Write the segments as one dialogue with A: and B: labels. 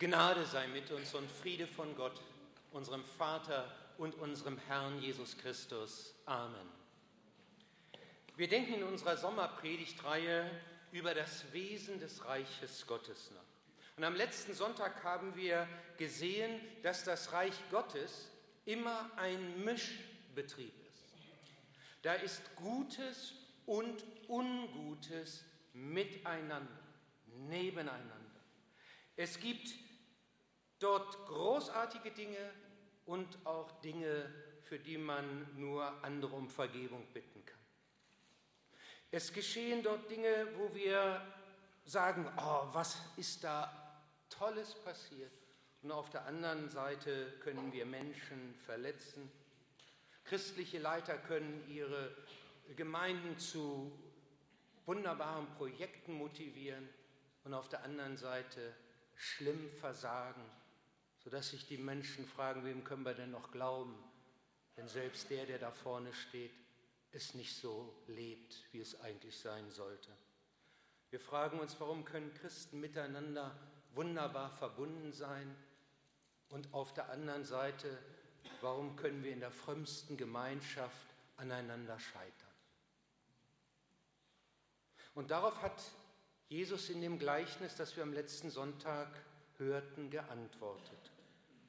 A: Gnade sei mit uns und Friede von Gott, unserem Vater und unserem Herrn Jesus Christus. Amen. Wir denken in unserer Sommerpredigtreihe über das Wesen des Reiches Gottes nach. Und am letzten Sonntag haben wir gesehen, dass das Reich Gottes immer ein Mischbetrieb ist. Da ist Gutes und Ungutes miteinander, nebeneinander. Es gibt dort großartige Dinge und auch Dinge, für die man nur andere um Vergebung bitten kann. Es geschehen dort Dinge, wo wir sagen, oh, was ist da Tolles passiert. Und auf der anderen Seite können wir Menschen verletzen. Christliche Leiter können ihre Gemeinden zu wunderbaren Projekten motivieren und auf der anderen Seite schlimm versagen, sodass sich die Menschen fragen, wem können wir denn noch glauben, wenn selbst der, der da vorne steht, es nicht so lebt, wie es eigentlich sein sollte. Wir fragen uns, warum können Christen miteinander wunderbar verbunden sein und auf der anderen Seite, warum können wir in der frömmsten Gemeinschaft aneinander scheitern. Und darauf hat Jesus in dem Gleichnis, das wir am letzten Sonntag hörten, geantwortet.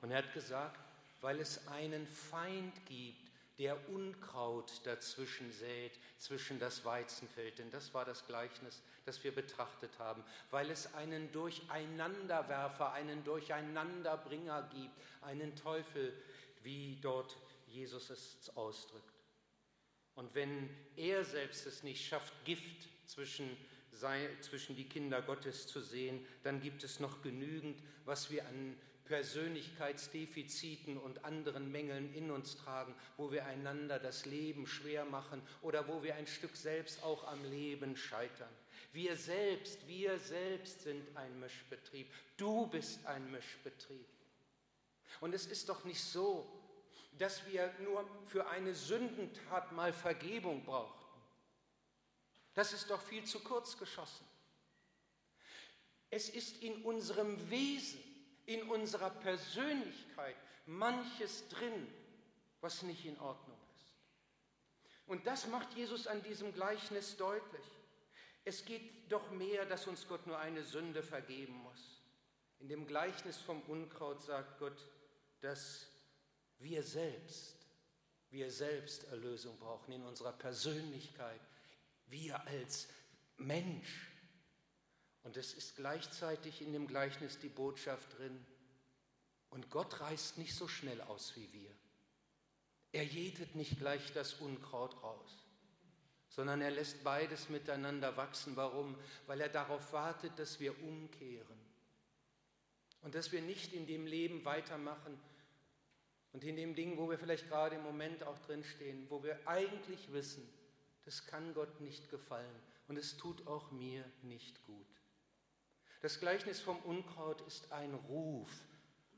A: Und er hat gesagt, weil es einen Feind gibt, der Unkraut dazwischen sät, zwischen das Weizenfeld. Denn das war das Gleichnis, das wir betrachtet haben. Weil es einen Durcheinanderwerfer, einen Durcheinanderbringer gibt, einen Teufel, wie dort Jesus es ausdrückt. Und wenn er selbst es nicht schafft, Gift zwischen sei, zwischen die Kinder Gottes zu sehen, dann gibt es noch genügend, was wir an Persönlichkeitsdefiziten und anderen Mängeln in uns tragen, wo wir einander das Leben schwer machen oder wo wir ein Stück selbst auch am Leben scheitern. Wir selbst, wir selbst sind ein Mischbetrieb. Du bist ein Mischbetrieb. Und es ist doch nicht so, dass wir nur für eine Sündentat mal Vergebung brauchen. Das ist doch viel zu kurz geschossen. Es ist in unserem Wesen, in unserer Persönlichkeit manches drin, was nicht in Ordnung ist. Und das macht Jesus an diesem Gleichnis deutlich. Es geht doch mehr, dass uns Gott nur eine Sünde vergeben muss. In dem Gleichnis vom Unkraut sagt Gott, dass wir selbst, wir selbst Erlösung brauchen in unserer Persönlichkeit, wir als Mensch. Und es ist gleichzeitig in dem Gleichnis die Botschaft drin, und Gott reißt nicht so schnell aus wie wir. Er jätet nicht gleich das Unkraut raus, sondern er lässt beides miteinander wachsen. Warum? Weil er darauf wartet, dass wir umkehren und dass wir nicht in dem Leben weitermachen und in dem Ding, wo wir vielleicht gerade im Moment auch drinstehen, wo wir eigentlich wissen, das kann Gott nicht gefallen und es tut auch mir nicht gut. Das Gleichnis vom Unkraut ist ein Ruf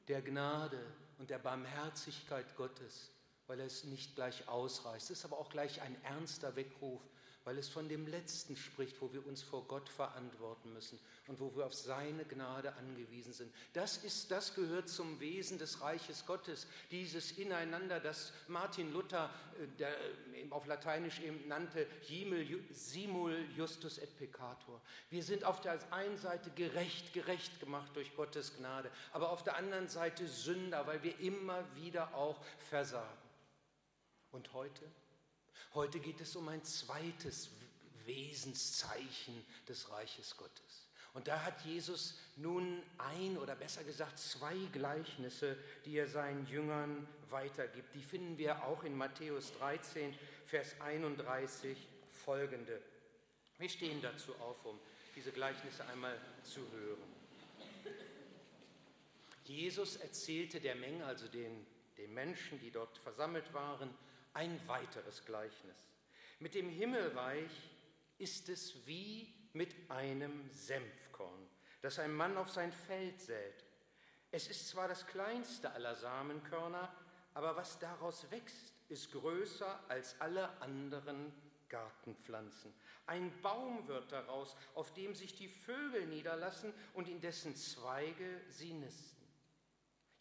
A: der Gnade und der Barmherzigkeit Gottes, weil er es nicht gleich ausreißt. Es ist aber auch gleich ein ernster Weckruf weil es von dem Letzten spricht, wo wir uns vor Gott verantworten müssen und wo wir auf seine Gnade angewiesen sind. Das ist, das gehört zum Wesen des Reiches Gottes, dieses Ineinander, das Martin Luther äh, der, auf Lateinisch eben nannte, simul justus et peccator. Wir sind auf der einen Seite gerecht, gerecht gemacht durch Gottes Gnade, aber auf der anderen Seite Sünder, weil wir immer wieder auch versagen. Und heute? Heute geht es um ein zweites Wesenszeichen des Reiches Gottes. Und da hat Jesus nun ein oder besser gesagt zwei Gleichnisse, die er seinen Jüngern weitergibt. Die finden wir auch in Matthäus 13, Vers 31 folgende. Wir stehen dazu auf, um diese Gleichnisse einmal zu hören. Jesus erzählte der Menge, also den, den Menschen, die dort versammelt waren, ein weiteres Gleichnis. Mit dem Himmelreich ist es wie mit einem Senfkorn, das ein Mann auf sein Feld sät. Es ist zwar das kleinste aller Samenkörner, aber was daraus wächst, ist größer als alle anderen Garten pflanzen. Ein Baum wird daraus, auf dem sich die Vögel niederlassen und in dessen Zweige sie nisten.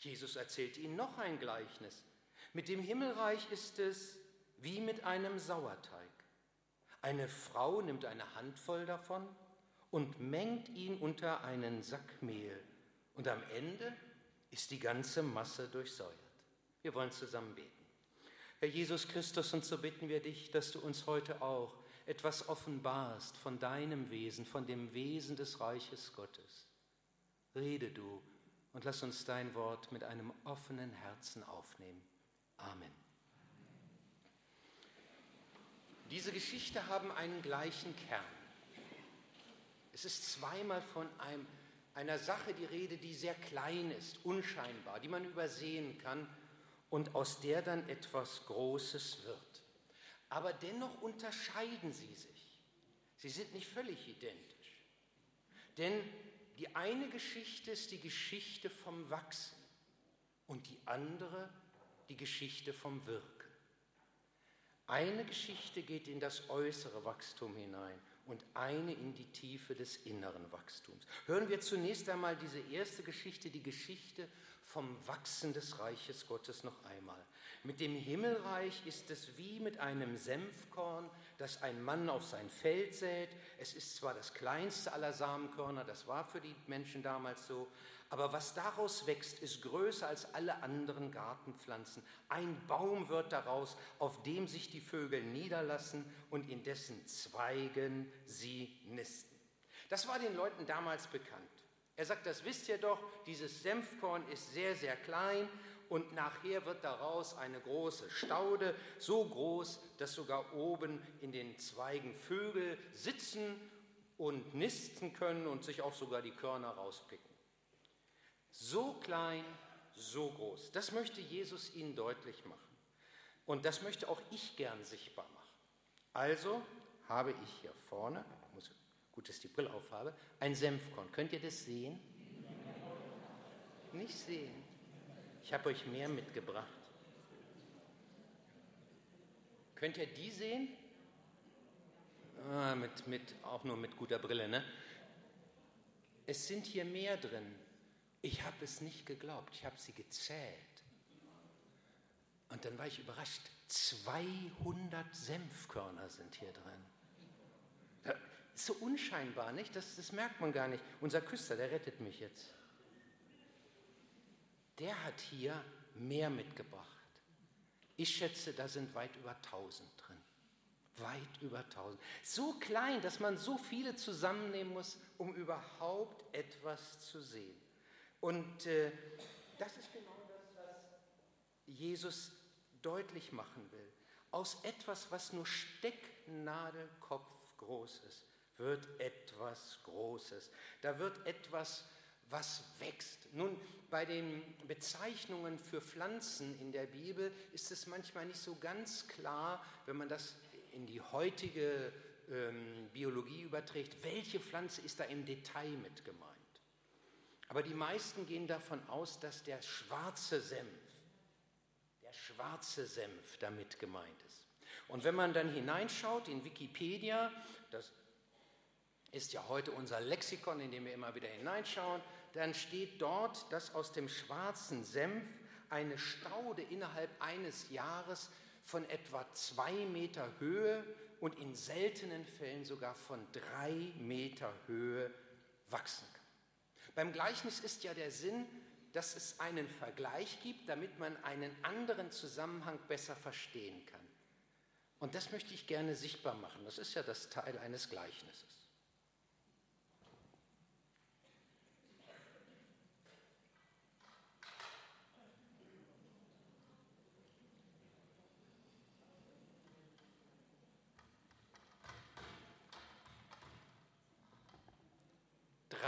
A: Jesus erzählt ihnen noch ein Gleichnis. Mit dem Himmelreich ist es wie mit einem Sauerteig. Eine Frau nimmt eine Handvoll davon und mengt ihn unter einen Sack Mehl. Und am Ende ist die ganze Masse durchsäuert. Wir wollen zusammen beten. Herr Jesus Christus, und so bitten wir dich, dass du uns heute auch etwas offenbarst von deinem Wesen, von dem Wesen des Reiches Gottes. Rede du und lass uns dein Wort mit einem offenen Herzen aufnehmen. Amen. Diese Geschichte haben einen gleichen Kern. Es ist zweimal von einem, einer Sache die Rede, die sehr klein ist, unscheinbar, die man übersehen kann und aus der dann etwas Großes wird. Aber dennoch unterscheiden sie sich. Sie sind nicht völlig identisch. Denn die eine Geschichte ist die Geschichte vom Wachsen und die andere die Geschichte vom Wirken. Eine Geschichte geht in das äußere Wachstum hinein und eine in die Tiefe des inneren Wachstums. Hören wir zunächst einmal diese erste Geschichte, die Geschichte vom Wachsen des Reiches Gottes noch einmal. Mit dem Himmelreich ist es wie mit einem Senfkorn, das ein Mann auf sein Feld sät. Es ist zwar das kleinste aller Samenkörner, das war für die Menschen damals so, aber was daraus wächst, ist größer als alle anderen Gartenpflanzen. Ein Baum wird daraus, auf dem sich die Vögel niederlassen und in dessen Zweigen sie nisten. Das war den Leuten damals bekannt. Er sagt, das wisst ihr doch, dieses Senfkorn ist sehr, sehr klein und nachher wird daraus eine große Staude, so groß, dass sogar oben in den Zweigen Vögel sitzen und nisten können und sich auch sogar die Körner rauspicken. So klein, so groß. Das möchte Jesus ihnen deutlich machen. Und das möchte auch ich gern sichtbar machen. Also habe ich hier vorne gut, dass ich die Brille aufhabe, ein Senfkorn. Könnt ihr das sehen? Nicht sehen. Ich habe euch mehr mitgebracht. Könnt ihr die sehen? Ah, mit, mit, auch nur mit guter Brille, ne? Es sind hier mehr drin. Ich habe es nicht geglaubt, ich habe sie gezählt. Und dann war ich überrascht. 200 Senfkörner sind hier drin so unscheinbar, nicht? Das, das merkt man gar nicht. Unser Küster, der rettet mich jetzt. Der hat hier mehr mitgebracht. Ich schätze, da sind weit über 1000 drin. Weit über 1000. So klein, dass man so viele zusammennehmen muss, um überhaupt etwas zu sehen. Und äh, das ist genau das, was Jesus deutlich machen will. Aus etwas, was nur Stecknadelkopf groß ist, wird etwas Großes. Da wird etwas, was wächst. Nun, bei den Bezeichnungen für Pflanzen in der Bibel ist es manchmal nicht so ganz klar, wenn man das in die heutige ähm, Biologie überträgt, welche Pflanze ist da im Detail mit gemeint. Aber die meisten gehen davon aus, dass der schwarze Senf, der schwarze Senf damit gemeint ist. Und wenn man dann hineinschaut in Wikipedia, das ist ja heute unser Lexikon, in dem wir immer wieder hineinschauen, dann steht dort, dass aus dem schwarzen Senf eine Staude innerhalb eines Jahres von etwa zwei Meter Höhe und in seltenen Fällen sogar von drei Meter Höhe wachsen kann. Beim Gleichnis ist ja der Sinn, dass es einen Vergleich gibt, damit man einen anderen Zusammenhang besser verstehen kann. Und das möchte ich gerne sichtbar machen. Das ist ja das Teil eines Gleichnisses.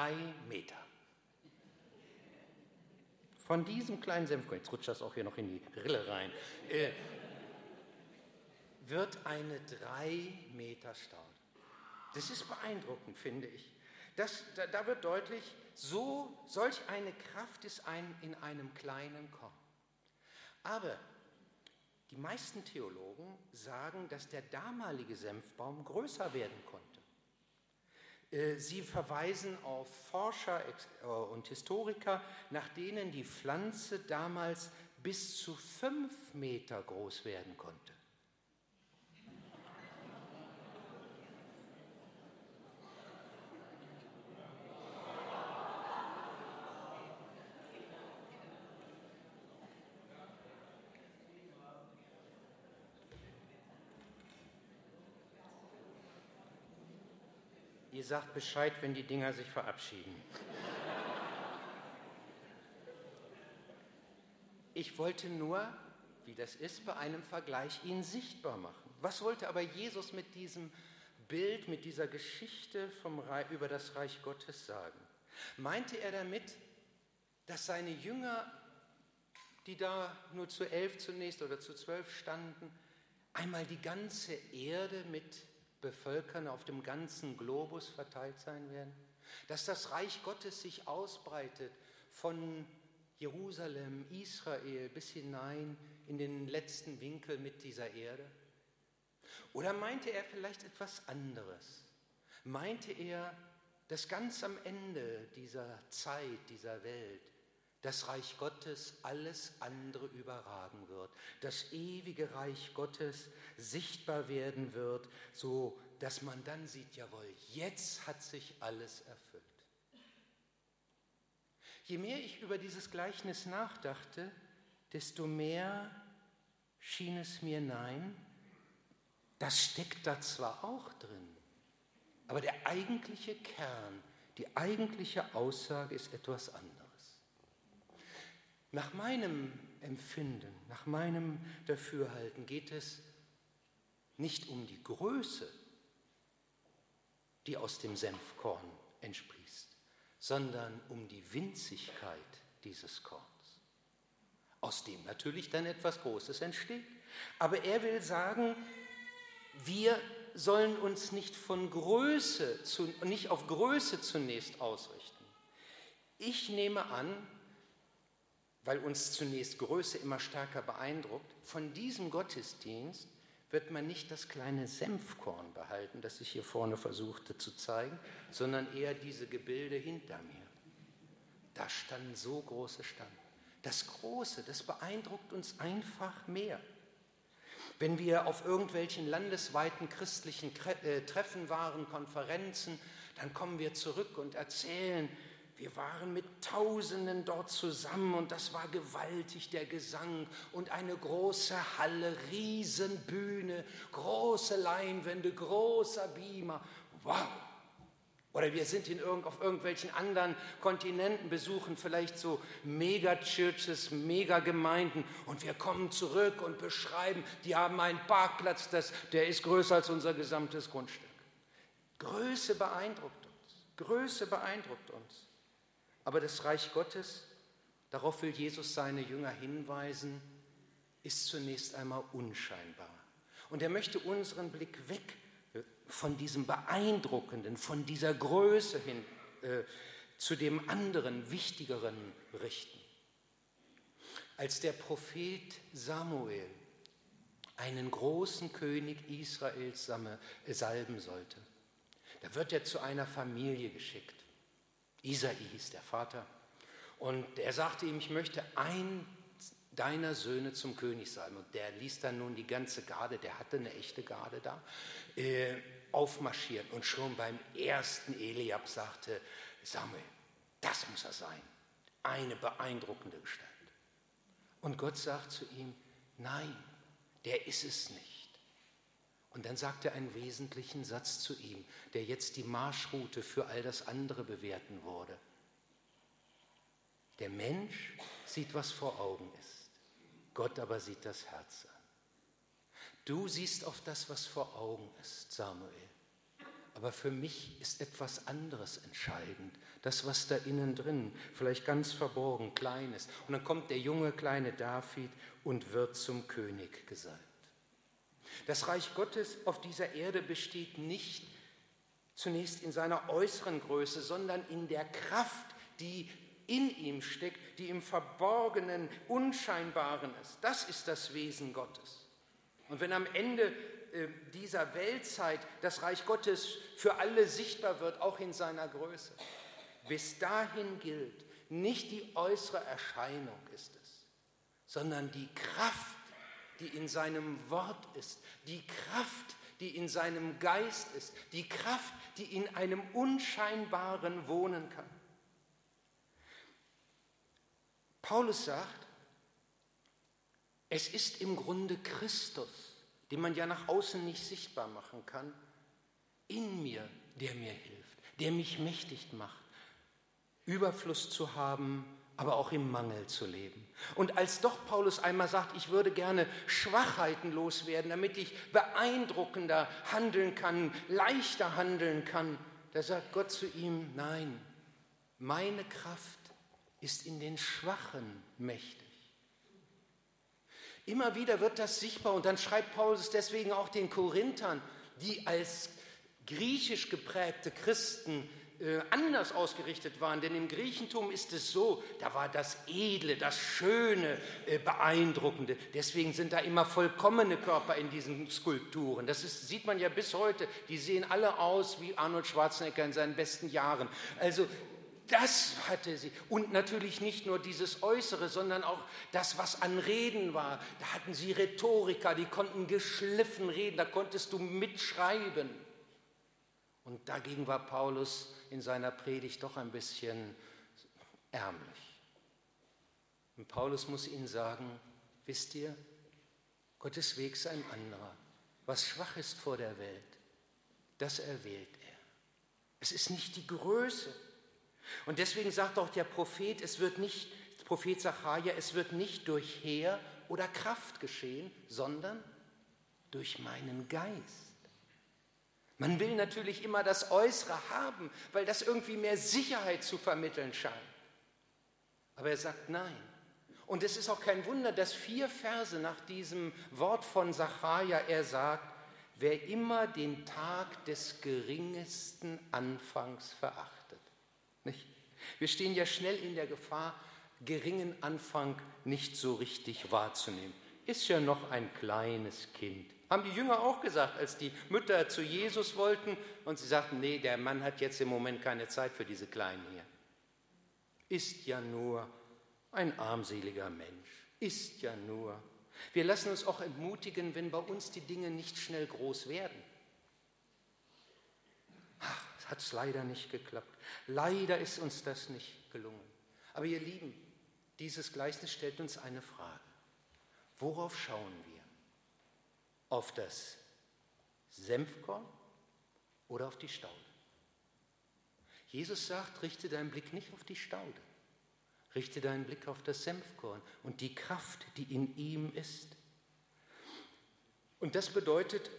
A: Drei Meter. Von diesem kleinen Senfkorn, jetzt rutscht das auch hier noch in die Rille rein, äh, wird eine drei Meter Staude. Das ist beeindruckend, finde ich. Das, da, da, wird deutlich, so solch eine Kraft ist ein, in einem kleinen Korn. Aber Die meisten Theologen sagen, dass der damalige Senfbaum größer werden konnte. Äh, sie verweisen auf Forscher äh, und Historiker, nach denen die Pflanze damals bis zu fünf Meter groß werden konnte. Ihr sagt Bescheid, wenn die Dinger sich verabschieden. Ich wollte nur, wie das ist, bei einem Vergleich ihn sichtbar machen. Was wollte aber Jesus mit diesem Bild, mit dieser Geschichte Reich, über das Reich Gottes sagen? Meinte er damit, dass seine Jünger, die da nur zu elf zunächst oder zu zwölf standen, einmal die ganze Erde mit Bevölkern auf dem ganzen Globus verteilt sein werden? Dass das Reich Gottes sich ausbreitet von Jerusalem, Israel bis hinein in den letzten Winkel mit dieser Erde? Oder meinte er vielleicht etwas anderes? Meinte er, dass ganz am Ende dieser Zeit, dieser Welt, das Reich Gottes alles andere überragen wird, das ewige Reich Gottes sichtbar werden wird, so dass man dann sieht, jawohl, jetzt hat sich alles erfüllt. Je mehr ich über dieses Gleichnis nachdachte, desto mehr schien es mir, nein, das steckt da zwar auch drin, aber der eigentliche Kern, die eigentliche Aussage ist etwas anderes. Nach meinem Empfinden, nach meinem Dafürhalten geht es nicht um die Größe, die aus dem Senfkorn entsprießt, sondern um die Winzigkeit dieses Korns, aus dem natürlich dann etwas Großes entsteht. Aber er will sagen, wir sollen uns nicht von Größe, zu, nicht auf Größe zunächst ausrichten. Ich nehme an, weil uns zunächst Größe immer stärker beeindruckt, von diesem Gottesdienst wird man nicht das kleine Senfkorn behalten, das ich hier vorne versuchte zu zeigen, sondern eher diese Gebilde hinter mir. Da standen so große Stangen. Das Große, das beeindruckt uns einfach mehr. Wenn wir auf irgendwelchen landesweiten christlichen äh, Treffen waren, Konferenzen, dann kommen wir zurück und erzählen, wir waren mit Tausenden dort zusammen und das war gewaltig, der Gesang und eine große Halle, Riesenbühne, große Leinwände, großer Beamer. Wow! Oder wir sind in irgend, auf irgendwelchen anderen Kontinenten, besuchen vielleicht so Mega-Churches, Mega-Gemeinden und wir kommen zurück und beschreiben, die haben einen Parkplatz, das, der ist größer als unser gesamtes Grundstück. Größe beeindruckt uns. Größe beeindruckt uns. Aber das Reich Gottes, darauf will Jesus seine Jünger hinweisen, ist zunächst einmal unscheinbar. Und er möchte unseren Blick weg äh, von diesem Beeindruckenden, von dieser Größe hin äh, zu dem anderen, wichtigeren richten. Als der Prophet Samuel einen großen König Israels salben sollte, da wird er zu einer Familie geschickt. Isai hieß der Vater. Und er sagte ihm, ich möchte ein deiner Söhne zum König sein. Und der ließ dann nun die ganze Garde, der hatte eine echte Garde da, äh, aufmarschieren. Und schon beim ersten Eliab sagte Samuel, das muss er sein. Eine beeindruckende Gestalt. Und Gott sagt zu ihm, nein, der ist es nicht. Und dann sagt er einen wesentlichen Satz zu ihm, der jetzt die Marschroute für all das andere bewerten wurde. Der Mensch sieht, was vor Augen ist. Gott aber sieht das Herz an. Du siehst auf das, was vor Augen ist, Samuel. Aber für mich ist etwas anderes entscheidend. Das, was da innen drin, vielleicht ganz verborgen, klein ist. Und dann kommt der junge kleine David und wird zum König gesalbt. Das Reich Gottes auf dieser Erde besteht nicht zunächst in seiner äußeren Größe, sondern in der Kraft, die in ihm steckt, die im Verborgenen, Unscheinbaren ist. Das ist das Wesen Gottes. Und wenn am Ende äh, dieser Weltzeit das Reich Gottes für alle sichtbar wird, auch in seiner Größe, bis dahin gilt, nicht die äußere Erscheinung ist es, sondern die Kraft, die in seinem Wort ist, die Kraft, die in seinem Geist ist, die Kraft, die in einem Unscheinbaren wohnen kann. Paulus sagt, es ist im Grunde Christus, den man ja nach außen nicht sichtbar machen kann, in mir, der mir hilft, der mich mächtig macht, Überfluss zu haben, aber auch im Mangel zu leben. Und als doch Paulus einmal sagt, ich würde gerne Schwachheiten loswerden, damit ich beeindruckender handeln kann, leichter handeln kann, da sagt Gott zu ihm, nein, meine Kraft ist in den Schwachen mächtig. Immer wieder wird das sichtbar und dann schreibt Paulus deswegen auch den Korinthern, die als griechisch geprägte Christen anders ausgerichtet waren. Denn im Griechentum ist es so, da war das Edle, das Schöne, äh, Beeindruckende. Deswegen sind da immer vollkommene Körper in diesen Skulpturen. Das ist, sieht man ja bis heute. Die sehen alle aus wie Arnold Schwarzenegger in seinen besten Jahren. Also das hatte sie. Und natürlich nicht nur dieses Äußere, sondern auch das, was an Reden war. Da hatten sie Rhetoriker, die konnten geschliffen reden, da konntest du mitschreiben. Und dagegen war Paulus in seiner Predigt doch ein bisschen ärmlich. Und Paulus muss ihnen sagen, wisst ihr, Gottes Weg ist ein anderer. Was schwach ist vor der Welt, das erwählt er. Es ist nicht die Größe. Und deswegen sagt auch der Prophet, es wird nicht, Prophet Zachariah, es wird nicht durch Heer oder Kraft geschehen, sondern durch meinen Geist. Man will natürlich immer das Äußere haben, weil das irgendwie mehr Sicherheit zu vermitteln scheint. Aber er sagt nein. Und es ist auch kein Wunder, dass vier Verse nach diesem Wort von Sacharja er sagt, wer immer den Tag des geringsten Anfangs verachtet. Nicht? Wir stehen ja schnell in der Gefahr, geringen Anfang nicht so richtig wahrzunehmen. Ist ja noch ein kleines Kind. Haben die Jünger auch gesagt, als die Mütter zu Jesus wollten und sie sagten, nee, der Mann hat jetzt im Moment keine Zeit für diese Kleinen hier. Ist ja nur ein armseliger Mensch. Ist ja nur. Wir lassen uns auch entmutigen, wenn bei uns die Dinge nicht schnell groß werden. Ach, es hat leider nicht geklappt. Leider ist uns das nicht gelungen. Aber ihr Lieben, dieses Gleichnis stellt uns eine Frage. Worauf schauen wir? Auf das Senfkorn oder auf die Staude. Jesus sagt, richte deinen Blick nicht auf die Staude, richte deinen Blick auf das Senfkorn und die Kraft, die in ihm ist. Und das bedeutet,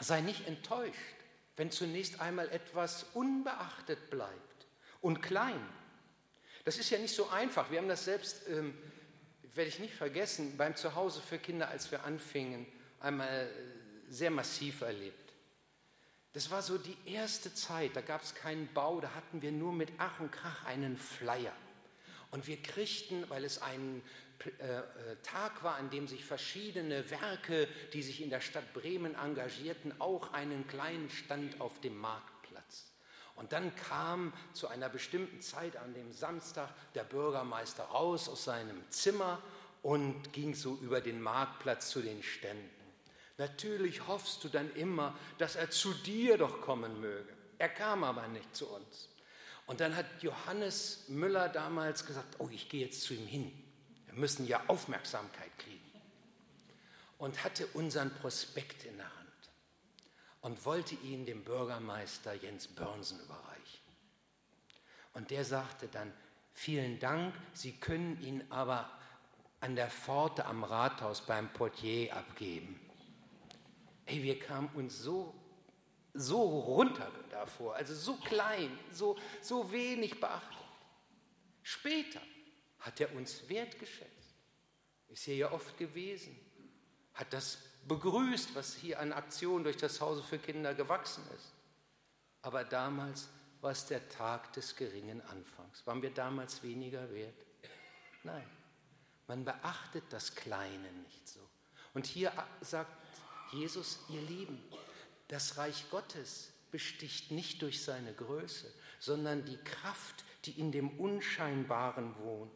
A: sei nicht enttäuscht, wenn zunächst einmal etwas unbeachtet bleibt und klein. Das ist ja nicht so einfach. Wir haben das selbst, ähm, werde ich nicht vergessen, beim Zuhause für Kinder, als wir anfingen, einmal sehr massiv erlebt. Das war so die erste Zeit, da gab es keinen Bau, da hatten wir nur mit Ach und Krach einen Flyer. Und wir kriegten, weil es ein äh, äh, Tag war, an dem sich verschiedene Werke, die sich in der Stadt Bremen engagierten, auch einen kleinen Stand auf dem Marktplatz. Und dann kam zu einer bestimmten Zeit an dem Samstag der Bürgermeister raus aus seinem Zimmer und ging so über den Marktplatz zu den Ständen. Natürlich hoffst du dann immer, dass er zu dir doch kommen möge. Er kam aber nicht zu uns. Und dann hat Johannes Müller damals gesagt, oh, ich gehe jetzt zu ihm hin. Wir müssen ja Aufmerksamkeit kriegen. Und hatte unseren Prospekt in der Hand und wollte ihn dem Bürgermeister Jens Börnsen überreichen. Und der sagte dann, vielen Dank, Sie können ihn aber an der Pforte am Rathaus beim Portier abgeben. Ey, wir kamen uns so, so runter davor, also so klein, so, so wenig beachtet. Später hat er uns wertgeschätzt, ist hier ja oft gewesen, hat das begrüßt, was hier an Aktionen durch das Hause für Kinder gewachsen ist. Aber damals war es der Tag des geringen Anfangs. Waren wir damals weniger wert? Nein. Man beachtet das Kleine nicht so. Und hier sagt Jesus, ihr Lieben, das Reich Gottes besticht nicht durch seine Größe, sondern die Kraft, die in dem Unscheinbaren wohnt.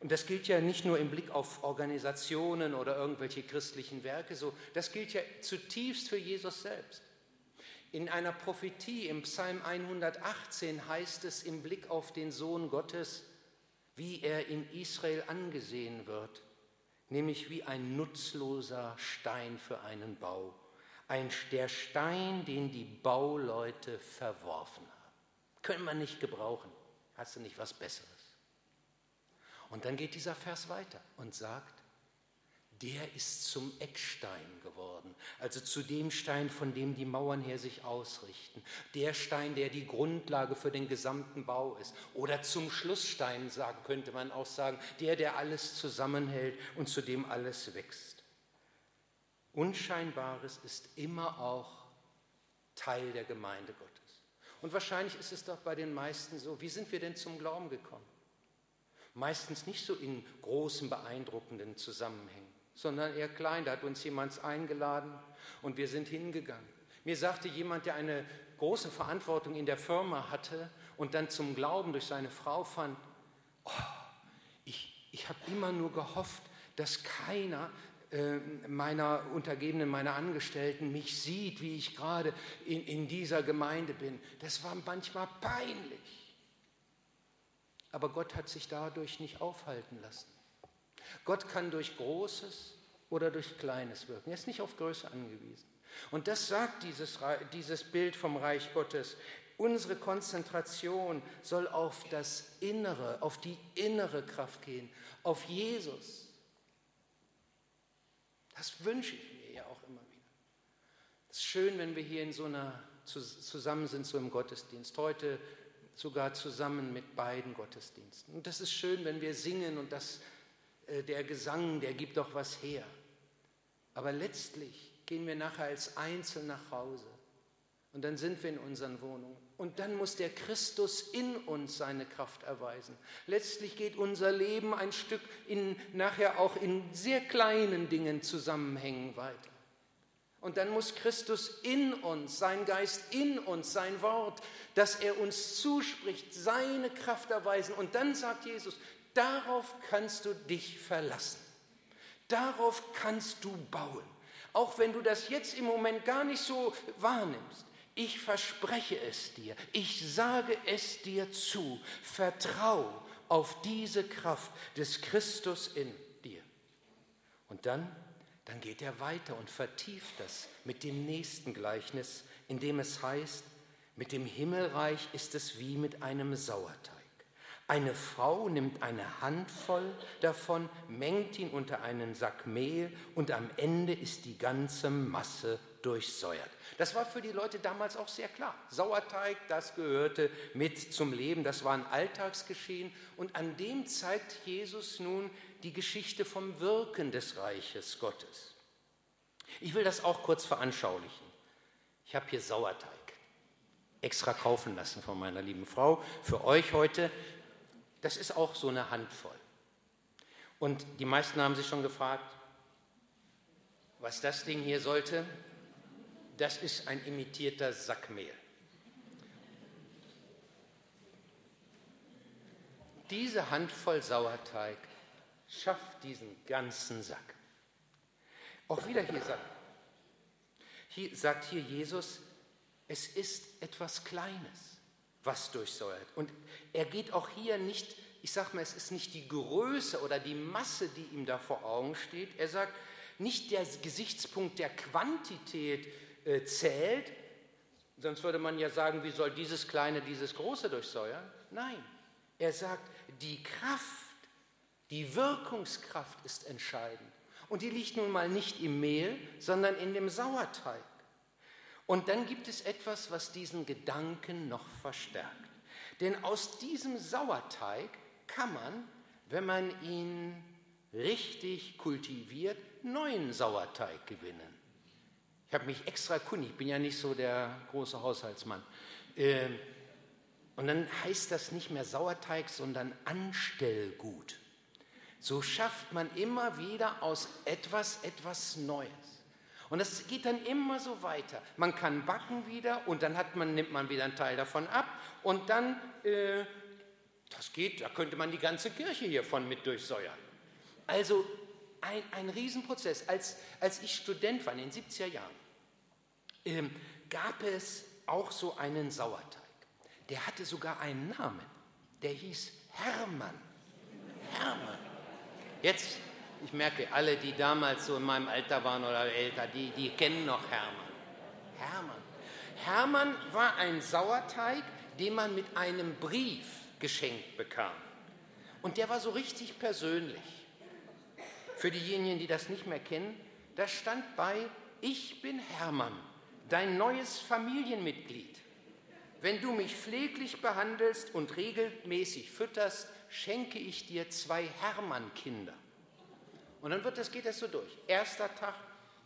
A: Und das gilt ja nicht nur im Blick auf Organisationen oder irgendwelche christlichen Werke, so, das gilt ja zutiefst für Jesus selbst. In einer Prophetie im Psalm 118 heißt es im Blick auf den Sohn Gottes, wie er in Israel angesehen wird, nämlich wie ein nutzloser Stein für einen Bau, ein, der Stein, den die Bauleute verworfen haben. Können wir nicht gebrauchen. Hast du nicht was Besseres? Und dann geht dieser Vers weiter und sagt, der ist zum Eckstein geworden, also zu dem Stein, von dem die Mauern her sich ausrichten, der Stein, der die Grundlage für den gesamten Bau ist, oder zum Schlussstein sagen, könnte man auch sagen, der, der alles zusammenhält und zu dem alles wächst. Unscheinbares ist immer auch Teil der Gemeinde Gottes. Und wahrscheinlich ist es doch bei den meisten so, wie sind wir denn zum Glauben gekommen? Meistens nicht so in großen, beeindruckenden Zusammenhängen sondern eher klein. Da hat uns jemand eingeladen und wir sind hingegangen. Mir sagte jemand, der eine große Verantwortung in der Firma hatte und dann zum Glauben durch seine Frau fand, oh, ich, ich habe immer nur gehofft, dass keiner äh, meiner Untergebenen, meiner Angestellten mich sieht, wie ich gerade in, in dieser Gemeinde bin. Das war manchmal peinlich. Aber Gott hat sich dadurch nicht aufhalten lassen. Gott kann durch Großes oder durch Kleines wirken. Er ist nicht auf Größe angewiesen. Und das sagt dieses, dieses Bild vom Reich Gottes. Unsere Konzentration soll auf das Innere, auf die innere Kraft gehen, auf Jesus. Das wünsche ich mir ja auch immer wieder. Es ist schön, wenn wir hier in so einer zusammen sind, so im Gottesdienst. Heute sogar zusammen mit beiden Gottesdiensten. Und das ist schön, wenn wir singen und das der Gesang, der gibt doch was her. Aber letztlich gehen wir nachher als Einzel nach Hause. Und dann sind wir in unseren Wohnungen. Und dann muss der Christus in uns seine Kraft erweisen. Letztlich geht unser Leben ein Stück in, nachher auch in sehr kleinen Dingen zusammenhängen weiter. Und dann muss Christus in uns, sein Geist in uns, sein Wort, das er uns zuspricht, seine Kraft erweisen. Und dann sagt Jesus, Darauf kannst du dich verlassen. Darauf kannst du bauen. Auch wenn du das jetzt im Moment gar nicht so wahrnimmst. Ich verspreche es dir. Ich sage es dir zu. Vertrau auf diese Kraft des Christus in dir. Und dann, dann geht er weiter und vertieft das mit dem nächsten Gleichnis, in dem es heißt, mit dem Himmelreich ist es wie mit einem Sauerteig. Eine Frau nimmt eine Handvoll davon, mengt ihn unter einen Sack Mehl und am Ende ist die ganze Masse durchsäuert. Das war für die Leute damals auch sehr klar. Sauerteig, das gehörte mit zum Leben, das war ein Alltagsgeschehen und an dem zeigt Jesus nun die Geschichte vom Wirken des Reiches Gottes. Ich will das auch kurz veranschaulichen. Ich habe hier Sauerteig extra kaufen lassen von meiner lieben Frau für euch heute. Das ist auch so eine Handvoll. Und die meisten haben sich schon gefragt, was das Ding hier sollte. Das ist ein imitierter Sackmehl. Diese Handvoll Sauerteig schafft diesen ganzen Sack. Auch wieder hier sagt, hier sagt hier Jesus, es ist etwas Kleines was durchsäuert. Und er geht auch hier nicht, ich sage mal, es ist nicht die Größe oder die Masse, die ihm da vor Augen steht. Er sagt, nicht der Gesichtspunkt der Quantität äh, zählt, sonst würde man ja sagen, wie soll dieses Kleine dieses Große durchsäuern? Nein, er sagt, die Kraft, die Wirkungskraft ist entscheidend. Und die liegt nun mal nicht im Mehl, sondern in dem Sauerteig. Und dann gibt es etwas, was diesen Gedanken noch verstärkt. Denn aus diesem Sauerteig kann man, wenn man ihn richtig kultiviert, neuen Sauerteig gewinnen. Ich habe mich extra kundig, ich bin ja nicht so der große Haushaltsmann. Äh, Und dann heißt das nicht mehr Sauerteig, sondern Anstellgut. So schafft man immer wieder aus etwas etwas Neues. Und das geht dann immer so weiter. Man kann backen wieder und dann man, nimmt man wieder einen Teil davon ab und dann, äh, das geht, da könnte man die ganze Kirche hiervon mit durchsäuern. Also ein, ein Riesenprozess. Als, als ich Student war in den 70er Jahren, ähm, gab es auch so einen Sauerteig. Der hatte sogar einen Namen. Der hieß Hermann. Hermann. Jetzt ich merke, alle, die damals so in meinem Alter waren oder älter, die, die kennen noch Hermann. Hermann. Hermann war ein Sauerteig, den man mit einem Brief geschenkt bekam. Und der war so richtig persönlich. Für diejenigen, die das nicht mehr kennen, da stand bei, ich bin Hermann, dein neues Familienmitglied. Wenn du mich pfleglich behandelst und regelmäßig fütterst, schenke ich dir zwei Hermann-Kinder. Und dann wird das, geht das so durch. Erster Tag,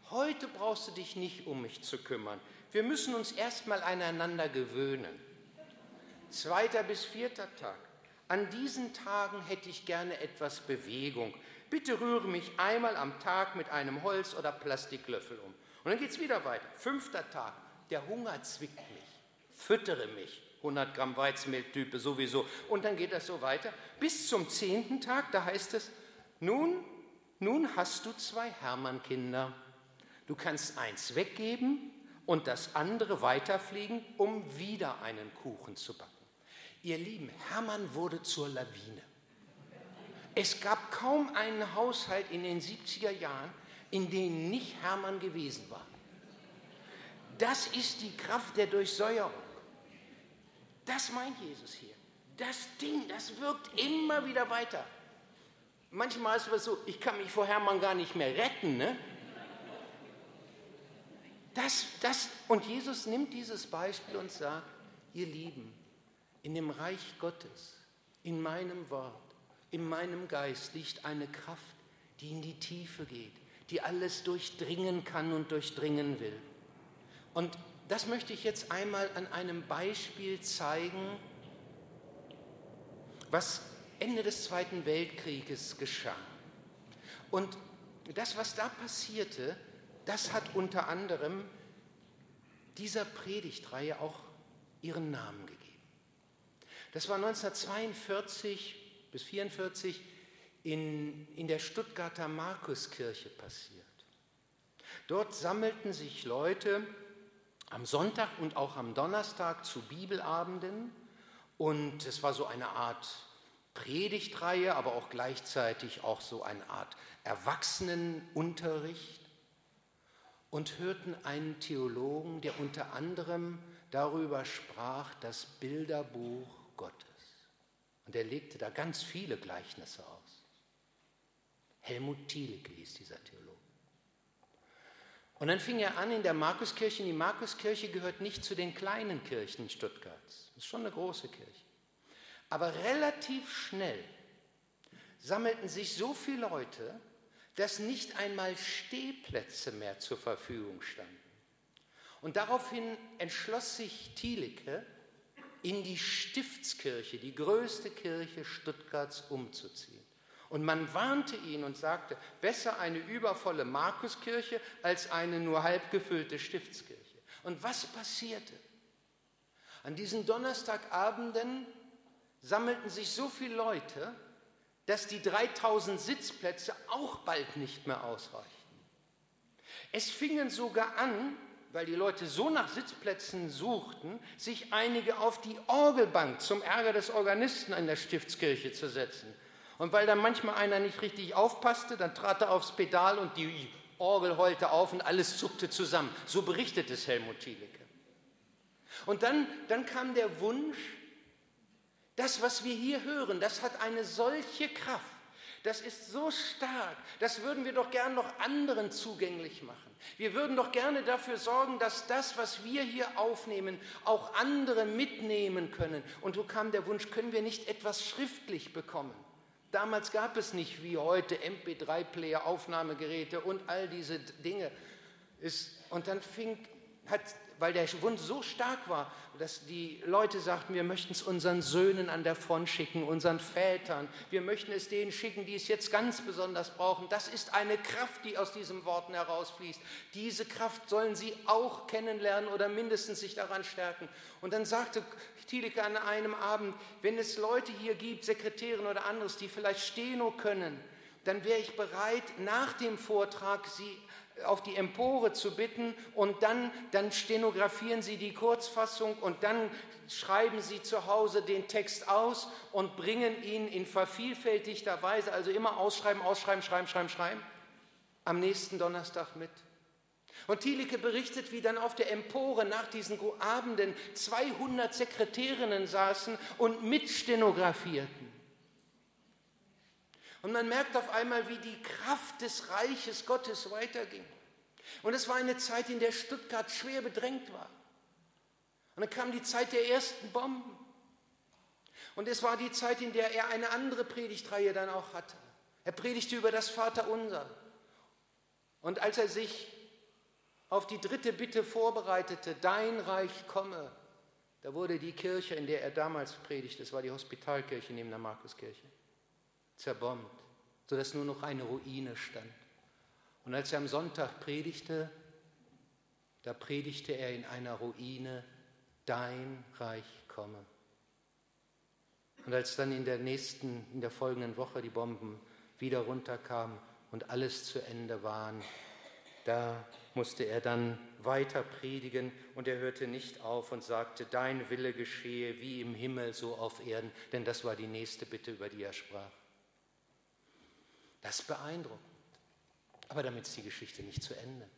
A: heute brauchst du dich nicht um mich zu kümmern. Wir müssen uns erstmal aneinander gewöhnen. Zweiter bis vierter Tag. An diesen Tagen hätte ich gerne etwas Bewegung. Bitte rühre mich einmal am Tag mit einem Holz- oder Plastiklöffel um. Und dann geht es wieder weiter. Fünfter Tag. Der Hunger zwickt mich. Füttere mich. 100 Gramm Weizenmehltype sowieso. Und dann geht das so weiter. Bis zum zehnten Tag, da heißt es, nun nun hast du zwei Hermann-Kinder. Du kannst eins weggeben und das andere weiterfliegen, um wieder einen Kuchen zu backen. Ihr Lieben, Hermann wurde zur Lawine. Es gab kaum einen Haushalt in den 70er Jahren, in dem nicht Hermann gewesen war. Das ist die Kraft der Durchsäuerung. Das meint Jesus hier. Das Ding, das wirkt immer wieder weiter. Manchmal ist es so, ich kann mich vor Hermann gar nicht mehr retten. Ne? Das, das, und Jesus nimmt dieses Beispiel und sagt, ihr Lieben, in dem Reich Gottes, in meinem Wort, in meinem Geist liegt eine Kraft, die in die Tiefe geht, die alles durchdringen kann und durchdringen will. Und das möchte ich jetzt einmal an einem Beispiel zeigen, was Ende des Zweiten Weltkrieges geschah. Und das, was da passierte, das hat unter anderem dieser Predigtreihe auch ihren Namen gegeben. Das war 1942 bis 1944 in, in der Stuttgarter Markuskirche passiert. Dort sammelten sich Leute am Sonntag und auch am Donnerstag zu Bibelabenden und es war so eine Art Predigtreihe, aber auch gleichzeitig auch so eine Art Erwachsenenunterricht und hörten einen Theologen, der unter anderem darüber sprach, das Bilderbuch Gottes. Und er legte da ganz viele Gleichnisse aus. Helmut Thielicke hieß dieser Theologe. Und dann fing er an in der Markuskirche. Die Markuskirche gehört nicht zu den kleinen Kirchen Stuttgarts. Das ist schon eine große Kirche. Aber relativ schnell sammelten sich so viele Leute, dass nicht einmal Stehplätze mehr zur Verfügung standen. Und daraufhin entschloss sich Thielicke, in die Stiftskirche, die größte Kirche Stuttgarts, umzuziehen. Und man warnte ihn und sagte, besser eine übervolle Markuskirche als eine nur halb gefüllte Stiftskirche. Und was passierte? An diesen Donnerstagabenden sammelten sich so viele Leute, dass die 3000 Sitzplätze auch bald nicht mehr ausreichten. Es fingen sogar an, weil die Leute so nach Sitzplätzen suchten, sich einige auf die Orgelbank zum Ärger des Organisten in der Stiftskirche zu setzen. Und weil dann manchmal einer nicht richtig aufpasste, dann trat er aufs Pedal und die Orgel heulte auf und alles zuckte zusammen. So berichtet es Helmut Thielicke. Und dann, dann kam der Wunsch, das, was wir hier hören, das hat eine solche Kraft. Das ist so stark. Das würden wir doch gern noch anderen zugänglich machen. Wir würden doch gerne dafür sorgen, dass das, was wir hier aufnehmen, auch andere mitnehmen können. Und so kam der Wunsch, können wir nicht etwas schriftlich bekommen? Damals gab es nicht wie heute MP3-Player, Aufnahmegeräte und all diese Dinge. Und dann fing, hat weil der Wund so stark war, dass die Leute sagten, wir möchten es unseren Söhnen an der Front schicken, unseren Vätern, wir möchten es denen schicken, die es jetzt ganz besonders brauchen. Das ist eine Kraft, die aus diesen Worten herausfließt. Diese Kraft sollen sie auch kennenlernen oder mindestens sich daran stärken. Und dann sagte Thieleke an einem Abend, wenn es Leute hier gibt, Sekretärin oder anderes, die vielleicht Steno können, dann wäre ich bereit, nach dem Vortrag sie auf die Empore zu bitten und dann, dann stenografieren Sie die Kurzfassung und dann schreiben Sie zu Hause den Text aus und bringen ihn in vervielfältigter Weise, also immer ausschreiben, ausschreiben, schreiben, schreiben, schreiben, am nächsten Donnerstag mit. Und Thielicke berichtet, wie dann auf der Empore nach diesen Abenden 200 Sekretärinnen saßen und mitstenografierten. Und man merkt auf einmal, wie die Kraft des Reiches Gottes weiterging. Und es war eine Zeit, in der Stuttgart schwer bedrängt war. Und dann kam die Zeit der ersten Bomben. Und es war die Zeit, in der er eine andere Predigtreihe dann auch hatte. Er predigte über das Vaterunser. Und als er sich auf die dritte Bitte vorbereitete, dein Reich komme, da wurde die Kirche, in der er damals predigte, das war die Hospitalkirche neben der Markuskirche, zerbombt, sodass nur noch eine Ruine stand. Und als er am Sonntag predigte, da predigte er in einer Ruine, dein Reich komme. Und als dann in der nächsten, in der folgenden Woche die Bomben wieder runterkamen und alles zu Ende waren, da musste er dann weiter predigen und er hörte nicht auf und sagte, dein Wille geschehe wie im Himmel, so auf Erden, denn das war die nächste Bitte, über die er sprach. Das ist beeindruckend. Aber damit ist die Geschichte nicht zu Ende.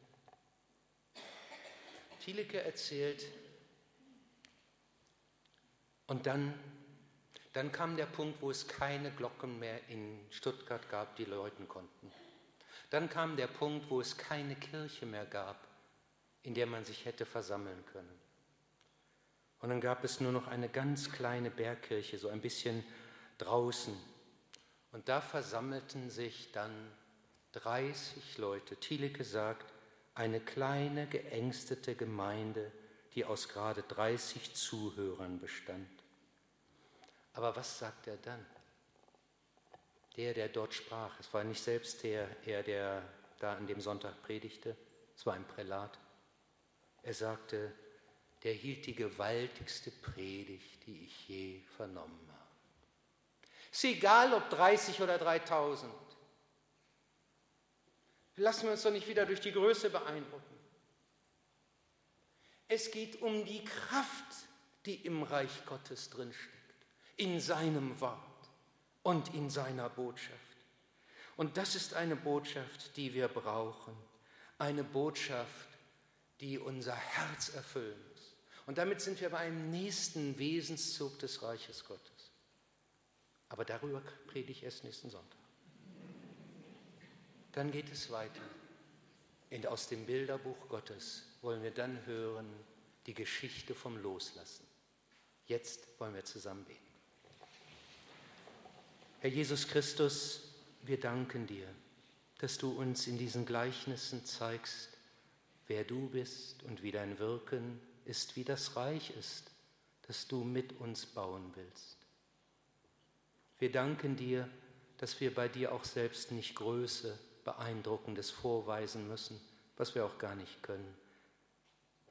A: Thielicke erzählt, und dann, dann kam der Punkt, wo es keine Glocken mehr in Stuttgart gab, die läuten konnten. Dann kam der Punkt, wo es keine Kirche mehr gab, in der man sich hätte versammeln können. Und dann gab es nur noch eine ganz kleine Bergkirche, so ein bisschen draußen und da versammelten sich dann 30 Leute. Thielicke sagt, eine kleine, geängstete Gemeinde, die aus gerade 30 Zuhörern bestand. Aber was sagt er dann? Der, der dort sprach, es war nicht selbst der, er, der da an dem Sonntag predigte, es war ein Prälat. Er sagte, der hielt die gewaltigste Predigt, die ich je vernommen habe. Ist egal, ob 30 oder 3000. Lassen wir uns doch nicht wieder durch die Größe beeindrucken. Es geht um die Kraft, die im Reich Gottes drinsteckt, in seinem Wort und in seiner Botschaft. Und das ist eine Botschaft, die wir brauchen. Eine Botschaft, die unser Herz erfüllen muss. Und damit sind wir beim nächsten Wesenszug des Reiches Gottes. Aber darüber predige ich erst nächsten Sonntag. Dann geht es weiter. Und aus dem Bilderbuch Gottes wollen wir dann hören die Geschichte vom Loslassen. Jetzt wollen wir zusammen beten. Herr Jesus Christus, wir danken dir, dass du uns in diesen Gleichnissen zeigst, wer du bist und wie dein Wirken ist, wie das Reich ist, das du mit uns bauen willst. Wir danken dir, dass wir bei dir auch selbst nicht Größe, Beeindruckendes vorweisen müssen, was wir auch gar nicht können,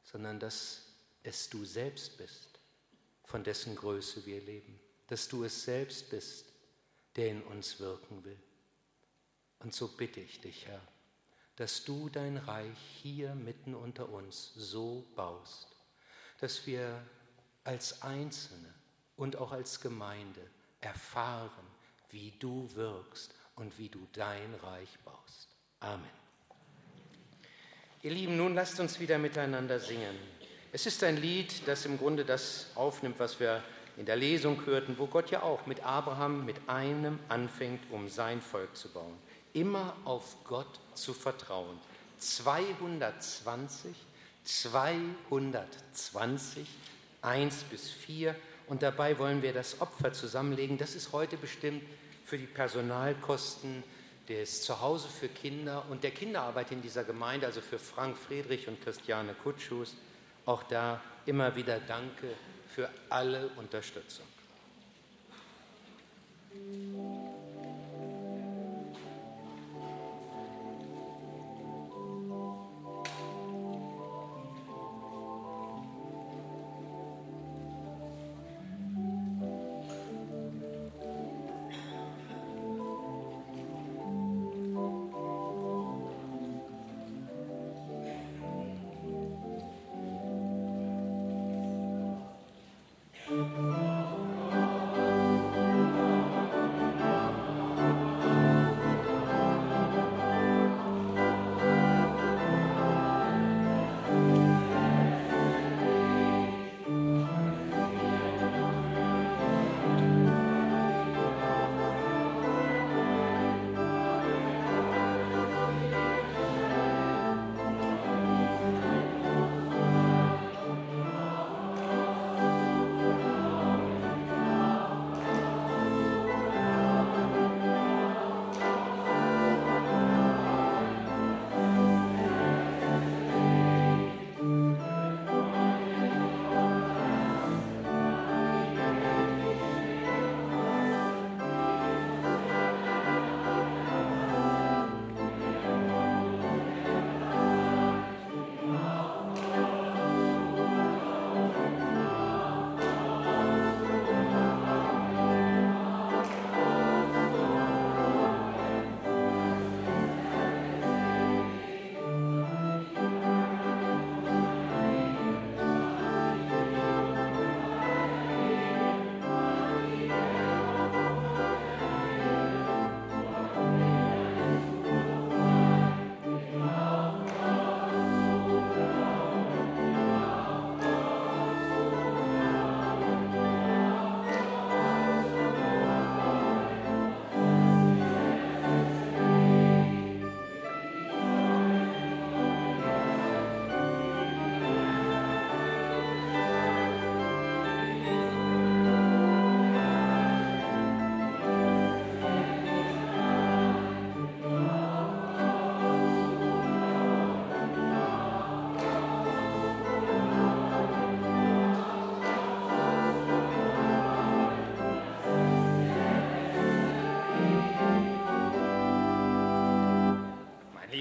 A: sondern dass es du selbst bist, von dessen Größe wir leben, dass du es selbst bist, der in uns wirken will. Und so bitte ich dich, Herr, dass du dein Reich hier mitten unter uns so baust, dass wir als Einzelne und auch als Gemeinde erfahren, wie du wirkst und wie du dein Reich baust. Amen. Ihr Lieben, nun lasst uns wieder miteinander singen. Es ist ein Lied, das im Grunde das aufnimmt, was wir in der Lesung hörten, wo Gott ja auch mit Abraham mit einem anfängt, um sein Volk zu bauen. Immer auf Gott zu vertrauen. 220, 220, 1 bis 4 und dabei wollen wir das Opfer zusammenlegen. Das ist heute bestimmt für die Personalkosten des Zuhause für Kinder und der Kinderarbeit in dieser Gemeinde, also für Frank Friedrich und Christiane Kutschus Auch da immer wieder danke für alle Unterstützung.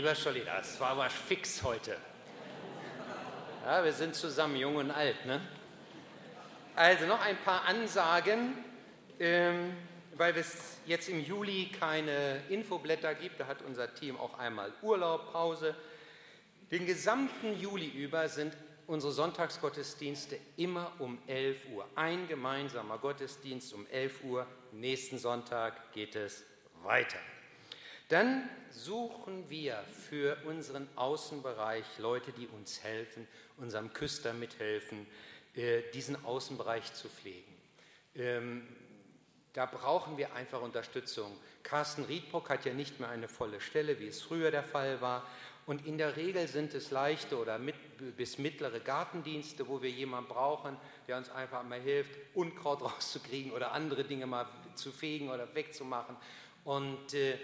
A: Lieber Scholli, das war aber fix heute. Ja, wir sind zusammen, jung und alt. Ne? Also noch ein paar Ansagen, ähm, weil es jetzt im Juli keine Infoblätter gibt. Da hat unser Team auch einmal Urlaub, Pause. Den gesamten Juli über sind unsere Sonntagsgottesdienste immer um 11 Uhr. Ein gemeinsamer Gottesdienst um 11 Uhr. Nächsten Sonntag geht es weiter. Dann suchen wir für unseren Außenbereich Leute, die uns helfen, unserem Küster mithelfen, äh, diesen Außenbereich zu pflegen. Ähm, da brauchen wir einfach Unterstützung. Carsten Riedbrock hat ja nicht mehr eine volle Stelle, wie es früher der Fall war. Und in der Regel sind es leichte oder mit, bis mittlere Gartendienste, wo wir jemanden brauchen, der uns einfach mal hilft, Unkraut rauszukriegen oder andere Dinge mal zu fegen oder wegzumachen. Und äh,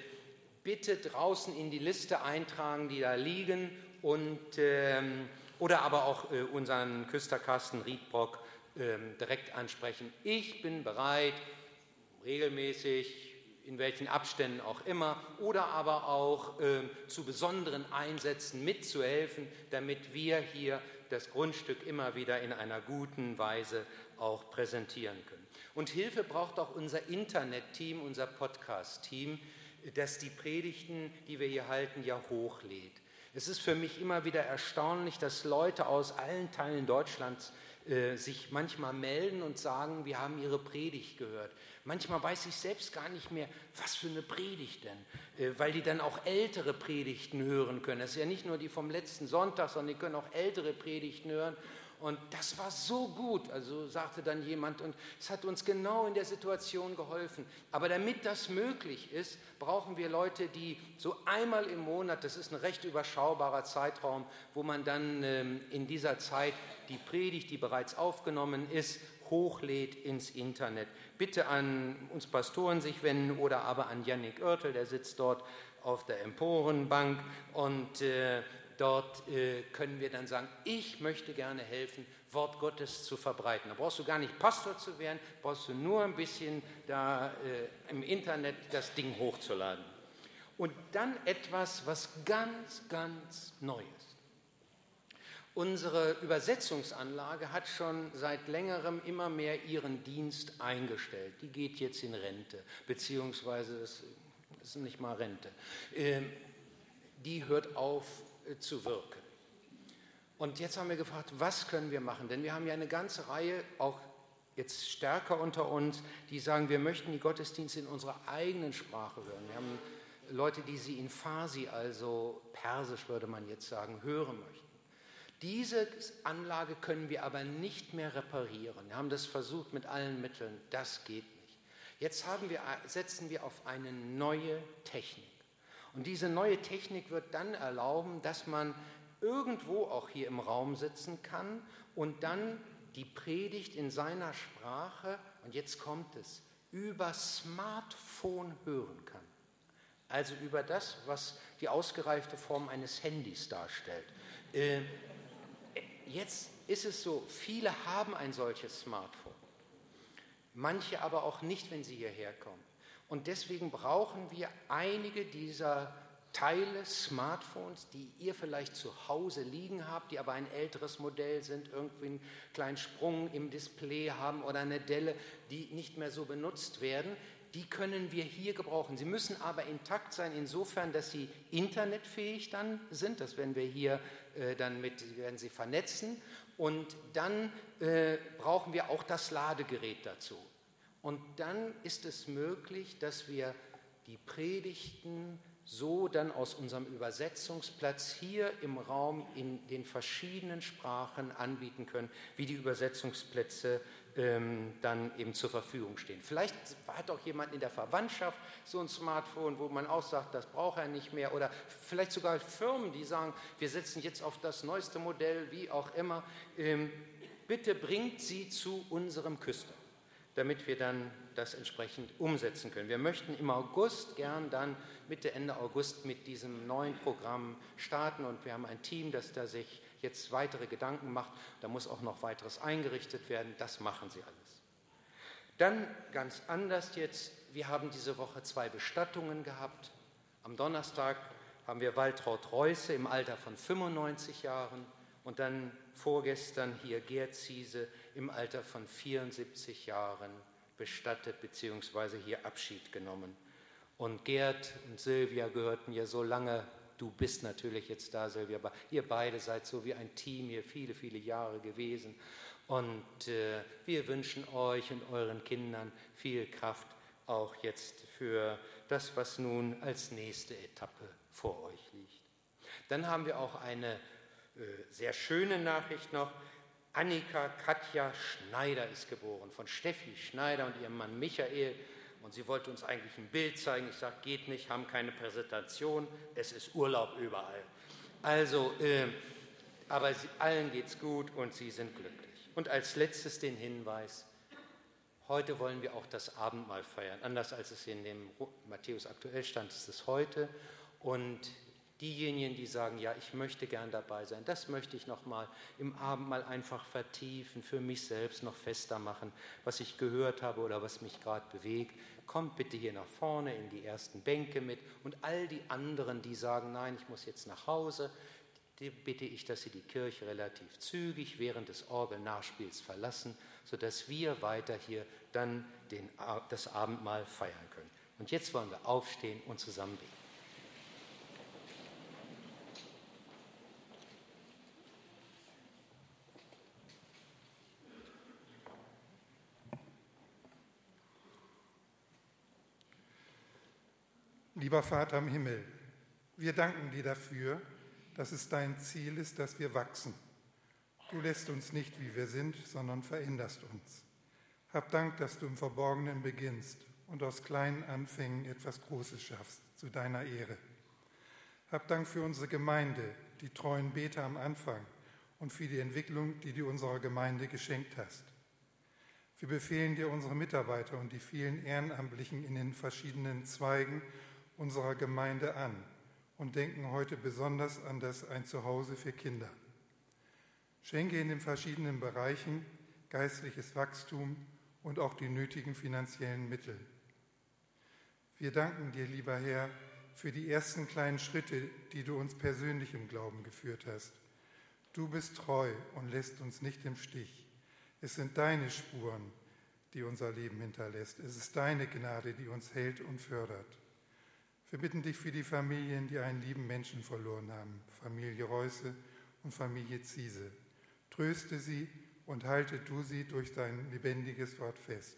A: bitte draußen in die Liste eintragen, die da liegen und, ähm, oder aber auch äh, unseren Küsterkasten Riedbrock ähm, direkt ansprechen. Ich bin bereit, regelmäßig, in welchen Abständen auch immer, oder aber auch äh, zu besonderen Einsätzen mitzuhelfen, damit wir hier das Grundstück immer wieder in einer guten Weise auch präsentieren können. Und Hilfe braucht auch unser Internet-Team, unser Podcast-Team das die Predigten, die wir hier halten, ja hochlädt. Es ist für mich immer wieder erstaunlich, dass Leute aus allen Teilen Deutschlands äh, sich manchmal melden und sagen, wir haben ihre Predigt gehört. Manchmal weiß ich selbst gar nicht mehr, was für eine Predigt denn, äh, weil die dann auch ältere Predigten hören können. Das ist ja nicht nur die vom letzten Sonntag, sondern die können auch ältere Predigten hören und das war so gut, also sagte dann jemand, und es hat uns genau in der Situation geholfen. Aber damit das möglich ist, brauchen wir Leute, die so einmal im Monat, das ist ein recht überschaubarer Zeitraum, wo man dann ähm, in dieser Zeit die Predigt, die bereits aufgenommen ist, hochlädt ins Internet. Bitte an uns Pastoren sich wenden oder aber an Yannick Oertel, der sitzt dort auf der Emporenbank und äh, dort äh, können wir dann sagen, ich möchte gerne helfen, Wort Gottes zu verbreiten. Da brauchst du gar nicht Pastor zu werden, brauchst du nur ein bisschen da äh, im Internet das Ding hochzuladen. Und dann etwas, was ganz, ganz neu ist. Unsere Übersetzungsanlage hat schon seit längerem immer mehr ihren Dienst eingestellt. Die geht jetzt in Rente, beziehungsweise das ist nicht mal Rente. Ähm, die hört auf zu wirken. Und jetzt haben wir gefragt, was können wir machen? Denn wir haben ja eine ganze Reihe, auch jetzt stärker unter uns, die sagen, wir möchten die Gottesdienste in unserer eigenen Sprache hören. Wir haben Leute, die sie in Farsi, also Persisch würde man jetzt sagen, hören möchten. Diese Anlage können wir aber nicht mehr reparieren. Wir haben das versucht mit allen Mitteln, das geht nicht. Jetzt wir, setzen wir auf eine neue Technik. Und diese neue Technik wird dann erlauben, dass man irgendwo auch hier im Raum sitzen kann und dann die Predigt in seiner Sprache, und jetzt kommt es, über Smartphone hören kann. Also über das, was die ausgereifte Form eines Handys darstellt. Äh, jetzt ist es so, viele haben ein solches Smartphone, manche aber auch nicht, wenn sie hierher kommen. Und deswegen brauchen wir einige dieser Teile, Smartphones, die ihr vielleicht zu Hause liegen habt, die aber ein älteres Modell sind, irgendwie einen kleinen Sprung im Display haben oder eine Delle, die nicht mehr so benutzt werden, die können wir hier gebrauchen. Sie müssen aber intakt sein, insofern, dass sie internetfähig dann sind. Das werden wir hier äh, dann mit, werden sie vernetzen. Und dann äh, brauchen wir auch das Ladegerät dazu. Und dann ist es möglich, dass wir die Predigten so dann aus unserem Übersetzungsplatz hier im Raum in den verschiedenen Sprachen anbieten können, wie die Übersetzungsplätze ähm, dann eben zur Verfügung stehen. Vielleicht hat auch jemand in der Verwandtschaft so ein Smartphone, wo man auch sagt, das braucht er nicht mehr. Oder vielleicht sogar Firmen, die sagen, wir setzen jetzt auf das neueste Modell, wie auch immer. Ähm, bitte bringt sie zu unserem Küster, damit wir dann das entsprechend umsetzen können. Wir möchten im August gern dann Mitte, Ende August mit diesem neuen Programm starten und wir haben ein Team, das da sich jetzt weitere Gedanken macht. Da muss auch noch weiteres eingerichtet werden. Das machen sie alles. Dann ganz anders jetzt. Wir haben diese Woche zwei Bestattungen gehabt. Am Donnerstag haben wir Waltraud Reuße im Alter von 95 Jahren und dann vorgestern hier Gerd Ziese im Alter von 74 Jahren bestattet bzw. hier Abschied genommen. Und Gerd und Silvia gehörten ja so lange Du bist natürlich jetzt da, Silvia, aber ihr beide seid so wie ein Team hier viele, viele Jahre gewesen. Und äh, wir wünschen euch und euren Kindern viel Kraft auch jetzt für das, was nun als nächste Etappe vor euch liegt. Dann haben wir auch eine äh, sehr schöne Nachricht noch. Annika Katja Schneider ist geboren, von Steffi Schneider und ihrem Mann Michael. Und sie wollte uns eigentlich ein Bild zeigen. Ich sage, geht nicht, haben keine Präsentation, es ist Urlaub überall. Also, äh, aber sie, allen es gut und sie sind glücklich. Und als letztes den Hinweis, heute wollen wir auch das Abendmahl feiern. Anders als es in dem Matthäus aktuell stand, ist es heute. Und Diejenigen, die sagen, ja, ich möchte gern dabei sein, das möchte ich nochmal im Abendmahl einfach vertiefen, für mich selbst noch fester machen, was ich gehört habe oder was mich gerade bewegt. Kommt bitte hier nach vorne in die ersten Bänke mit und all die anderen, die sagen, nein, ich muss jetzt nach Hause, die bitte ich, dass sie die Kirche relativ zügig während des Orgelnachspiels verlassen, sodass wir weiter hier dann den, das Abendmahl feiern können. Und jetzt wollen wir aufstehen und zusammen beten.
B: Lieber Vater im Himmel, wir danken dir dafür, dass es dein Ziel ist, dass wir wachsen. Du lässt uns nicht, wie wir sind, sondern veränderst uns. Hab Dank, dass du im Verborgenen beginnst und aus kleinen Anfängen etwas Großes schaffst, zu deiner Ehre. Hab Dank für unsere Gemeinde, die treuen Beter am Anfang und für die Entwicklung, die du unserer Gemeinde geschenkt hast. Wir befehlen dir unsere Mitarbeiter und die vielen Ehrenamtlichen in den verschiedenen Zweigen unserer Gemeinde an und denken heute besonders an das Ein Zuhause für Kinder. Schenke in den verschiedenen Bereichen geistliches Wachstum und auch die nötigen finanziellen Mittel. Wir danken dir, lieber Herr, für die ersten kleinen Schritte, die du uns persönlich im Glauben geführt hast. Du bist treu und lässt uns nicht im Stich. Es sind deine Spuren, die unser Leben hinterlässt. Es ist deine Gnade, die uns hält und fördert. Wir bitten dich für die Familien, die einen lieben Menschen verloren haben, Familie Reusse und Familie Ziese. Tröste sie und halte du sie durch dein lebendiges Wort fest.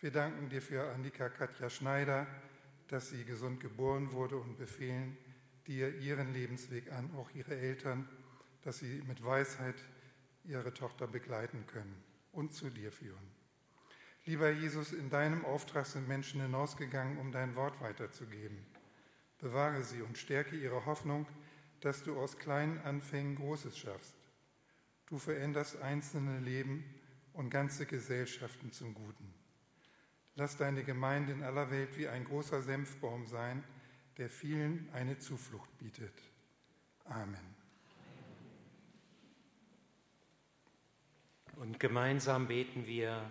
B: Wir danken dir für Annika Katja Schneider, dass sie gesund geboren wurde und befehlen dir ihren Lebensweg an, auch ihre Eltern, dass sie mit Weisheit ihre Tochter begleiten können und zu dir führen. Lieber Jesus, in deinem Auftrag sind Menschen hinausgegangen, um dein Wort weiterzugeben. Bewahre sie und stärke ihre Hoffnung, dass du aus kleinen Anfängen Großes schaffst. Du veränderst einzelne Leben und ganze Gesellschaften zum Guten. Lass deine Gemeinde in aller Welt wie ein großer Senfbaum sein, der vielen eine Zuflucht bietet. Amen.
A: Und gemeinsam beten wir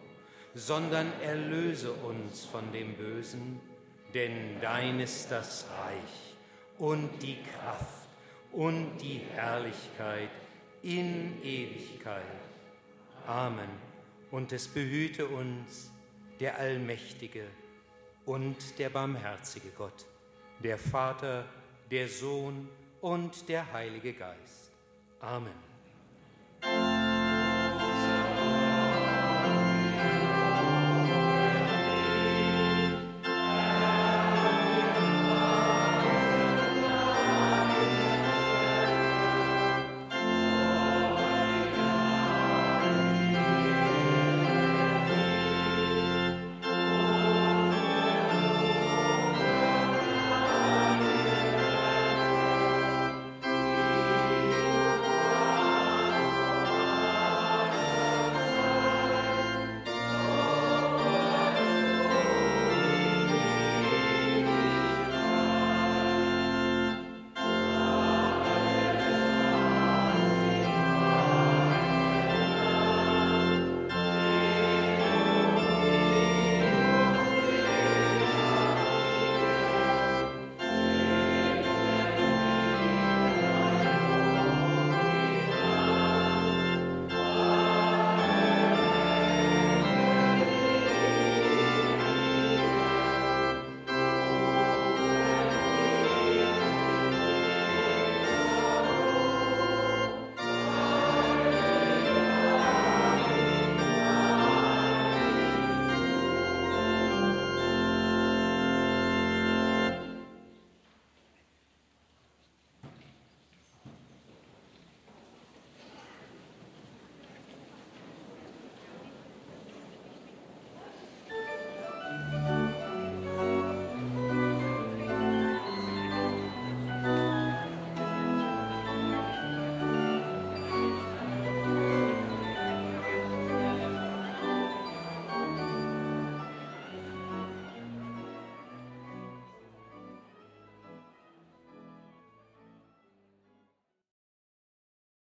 A: sondern erlöse uns von dem Bösen, denn dein ist das Reich und die Kraft und die Herrlichkeit in Ewigkeit. Amen. Und es behüte uns der allmächtige und der barmherzige Gott, der Vater, der Sohn und der Heilige Geist. Amen.